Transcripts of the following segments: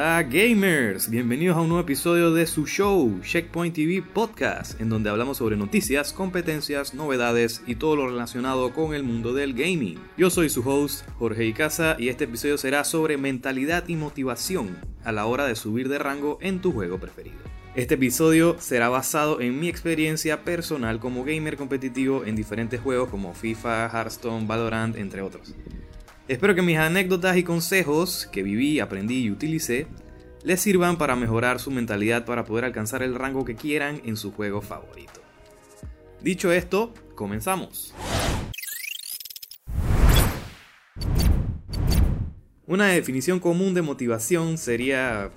Hola gamers, bienvenidos a un nuevo episodio de su show Checkpoint TV Podcast, en donde hablamos sobre noticias, competencias, novedades y todo lo relacionado con el mundo del gaming. Yo soy su host Jorge Icaza y este episodio será sobre mentalidad y motivación a la hora de subir de rango en tu juego preferido. Este episodio será basado en mi experiencia personal como gamer competitivo en diferentes juegos como FIFA, Hearthstone, Valorant, entre otros. Espero que mis anécdotas y consejos que viví, aprendí y utilicé les sirvan para mejorar su mentalidad para poder alcanzar el rango que quieran en su juego favorito. Dicho esto, comenzamos. Una definición común de motivación sería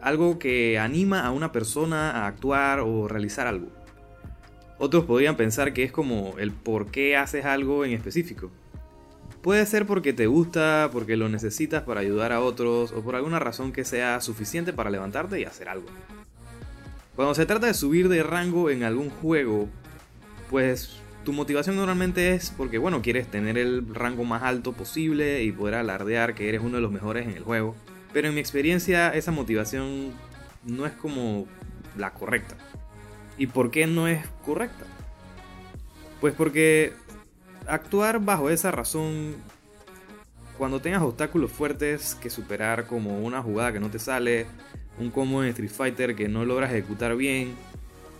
algo que anima a una persona a actuar o realizar algo. Otros podrían pensar que es como el por qué haces algo en específico. Puede ser porque te gusta, porque lo necesitas para ayudar a otros o por alguna razón que sea suficiente para levantarte y hacer algo. Cuando se trata de subir de rango en algún juego, pues tu motivación normalmente es porque, bueno, quieres tener el rango más alto posible y poder alardear que eres uno de los mejores en el juego. Pero en mi experiencia esa motivación no es como la correcta. ¿Y por qué no es correcta? Pues porque actuar bajo esa razón cuando tengas obstáculos fuertes que superar como una jugada que no te sale, un combo en Street Fighter que no logras ejecutar bien,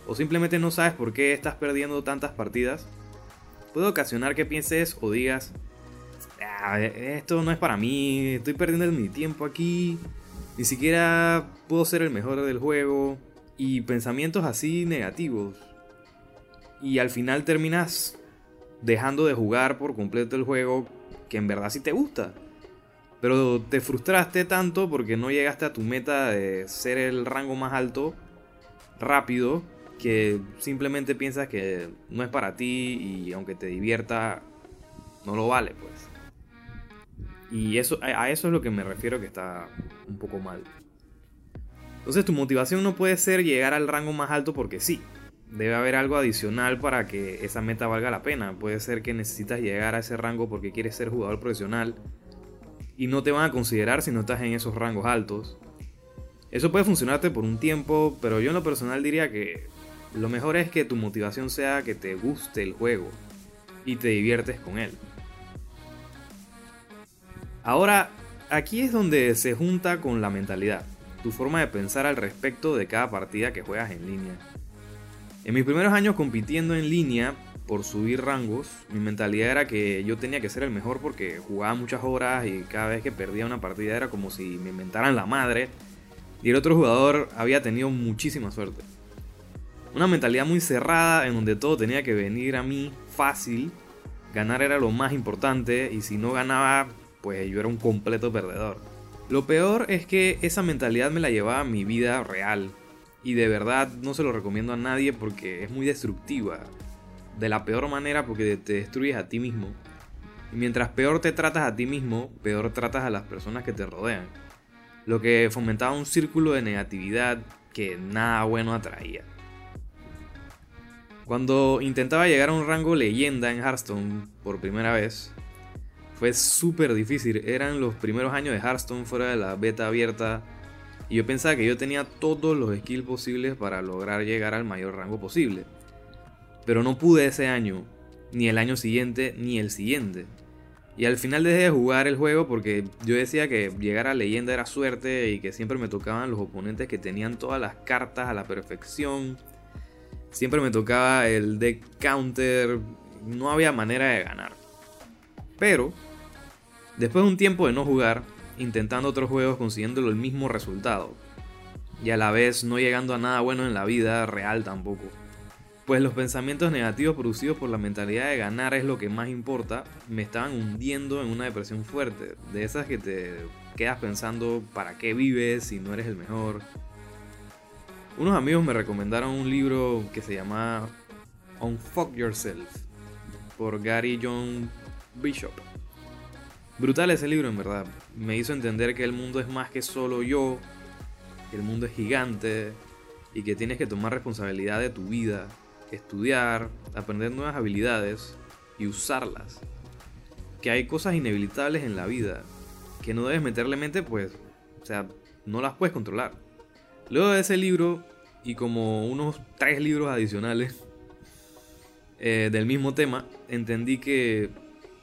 o simplemente no sabes por qué estás perdiendo tantas partidas, puede ocasionar que pienses o digas, ah, esto no es para mí, estoy perdiendo mi tiempo aquí, ni siquiera puedo ser el mejor del juego, y pensamientos así negativos. Y al final terminas dejando de jugar por completo el juego que en verdad sí te gusta. Pero te frustraste tanto porque no llegaste a tu meta de ser el rango más alto rápido que simplemente piensas que no es para ti y aunque te divierta no lo vale pues. Y eso a eso es lo que me refiero que está un poco mal. Entonces tu motivación no puede ser llegar al rango más alto porque sí. Debe haber algo adicional para que esa meta valga la pena. Puede ser que necesitas llegar a ese rango porque quieres ser jugador profesional y no te van a considerar si no estás en esos rangos altos. Eso puede funcionarte por un tiempo, pero yo en lo personal diría que lo mejor es que tu motivación sea que te guste el juego y te diviertes con él. Ahora, aquí es donde se junta con la mentalidad, tu forma de pensar al respecto de cada partida que juegas en línea. En mis primeros años compitiendo en línea por subir rangos, mi mentalidad era que yo tenía que ser el mejor porque jugaba muchas horas y cada vez que perdía una partida era como si me inventaran la madre y el otro jugador había tenido muchísima suerte. Una mentalidad muy cerrada en donde todo tenía que venir a mí fácil, ganar era lo más importante y si no ganaba, pues yo era un completo perdedor. Lo peor es que esa mentalidad me la llevaba a mi vida real, y de verdad no se lo recomiendo a nadie porque es muy destructiva. De la peor manera porque te destruyes a ti mismo. Y mientras peor te tratas a ti mismo, peor tratas a las personas que te rodean. Lo que fomentaba un círculo de negatividad que nada bueno atraía. Cuando intentaba llegar a un rango leyenda en Hearthstone por primera vez, fue súper difícil. Eran los primeros años de Hearthstone fuera de la beta abierta y yo pensaba que yo tenía todos los skills posibles para lograr llegar al mayor rango posible. Pero no pude ese año, ni el año siguiente, ni el siguiente. Y al final dejé de jugar el juego porque yo decía que llegar a leyenda era suerte y que siempre me tocaban los oponentes que tenían todas las cartas a la perfección. Siempre me tocaba el deck counter. No había manera de ganar. Pero, después de un tiempo de no jugar, intentando otros juegos consiguiendo el mismo resultado. Y a la vez no llegando a nada bueno en la vida real tampoco. Pues los pensamientos negativos producidos por la mentalidad de ganar es lo que más importa, me estaban hundiendo en una depresión fuerte. De esas que te quedas pensando para qué vives si no eres el mejor. Unos amigos me recomendaron un libro que se llama Unfuck Yourself por Gary John Bishop. Brutal ese libro en verdad. Me hizo entender que el mundo es más que solo yo, que el mundo es gigante y que tienes que tomar responsabilidad de tu vida, estudiar, aprender nuevas habilidades y usarlas. Que hay cosas inevitables en la vida que no debes meterle mente, pues, o sea, no las puedes controlar. Luego de ese libro y como unos tres libros adicionales eh, del mismo tema, entendí que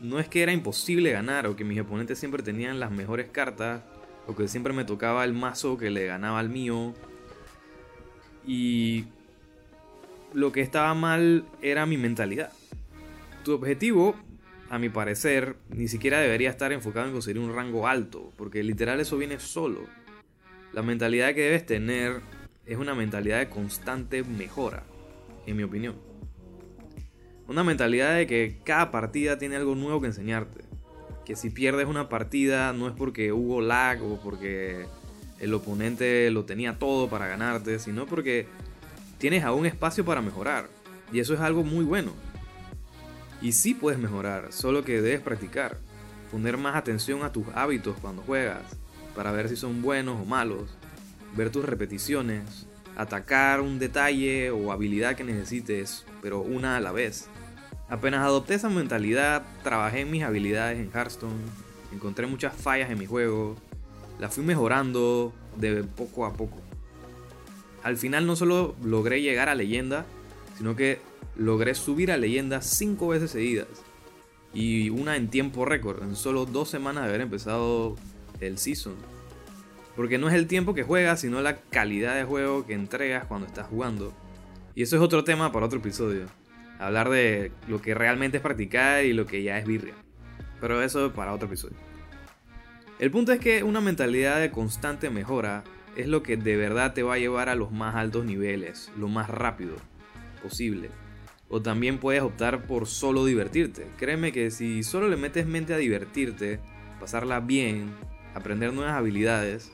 no es que era imposible ganar o que mis oponentes siempre tenían las mejores cartas o que siempre me tocaba el mazo que le ganaba al mío. Y lo que estaba mal era mi mentalidad. Tu objetivo, a mi parecer, ni siquiera debería estar enfocado en conseguir un rango alto, porque literal eso viene solo. La mentalidad que debes tener es una mentalidad de constante mejora, en mi opinión. Una mentalidad de que cada partida tiene algo nuevo que enseñarte. Que si pierdes una partida no es porque hubo lag o porque el oponente lo tenía todo para ganarte, sino porque tienes aún espacio para mejorar. Y eso es algo muy bueno. Y sí puedes mejorar, solo que debes practicar. Poner más atención a tus hábitos cuando juegas, para ver si son buenos o malos. Ver tus repeticiones, atacar un detalle o habilidad que necesites, pero una a la vez. Apenas adopté esa mentalidad, trabajé mis habilidades en Hearthstone, encontré muchas fallas en mi juego, las fui mejorando de poco a poco. Al final no solo logré llegar a leyenda, sino que logré subir a leyenda 5 veces seguidas. Y una en tiempo récord, en solo dos semanas de haber empezado el season. Porque no es el tiempo que juegas, sino la calidad de juego que entregas cuando estás jugando. Y eso es otro tema para otro episodio hablar de lo que realmente es practicar y lo que ya es birria. Pero eso para otro episodio. El punto es que una mentalidad de constante mejora es lo que de verdad te va a llevar a los más altos niveles, lo más rápido posible. O también puedes optar por solo divertirte. Créeme que si solo le metes mente a divertirte, pasarla bien, aprender nuevas habilidades,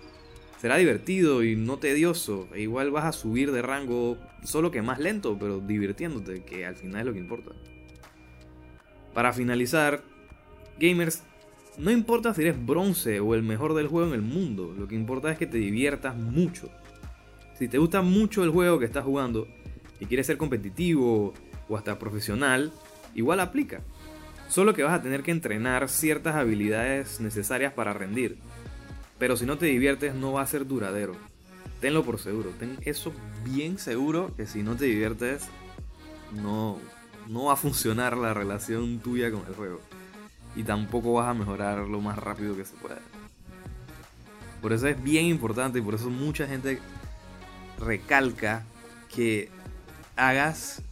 será divertido y no tedioso. E igual vas a subir de rango, solo que más lento, pero divirtiéndote, que al final es lo que importa. Para finalizar, gamers, no importa si eres bronce o el mejor del juego en el mundo, lo que importa es que te diviertas mucho. Si te gusta mucho el juego que estás jugando y quieres ser competitivo o hasta profesional, igual aplica. Solo que vas a tener que entrenar ciertas habilidades necesarias para rendir. Pero si no te diviertes no va a ser duradero. Tenlo por seguro. Ten eso bien seguro que si no te diviertes no, no va a funcionar la relación tuya con el juego. Y tampoco vas a mejorar lo más rápido que se pueda. Por eso es bien importante y por eso mucha gente recalca que hagas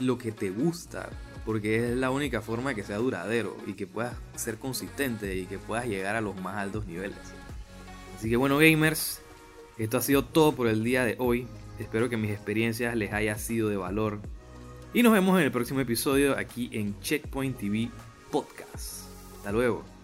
lo que te gusta, porque es la única forma que sea duradero y que puedas ser consistente y que puedas llegar a los más altos niveles. Así que bueno gamers, esto ha sido todo por el día de hoy. Espero que mis experiencias les haya sido de valor. Y nos vemos en el próximo episodio aquí en Checkpoint TV Podcast. Hasta luego.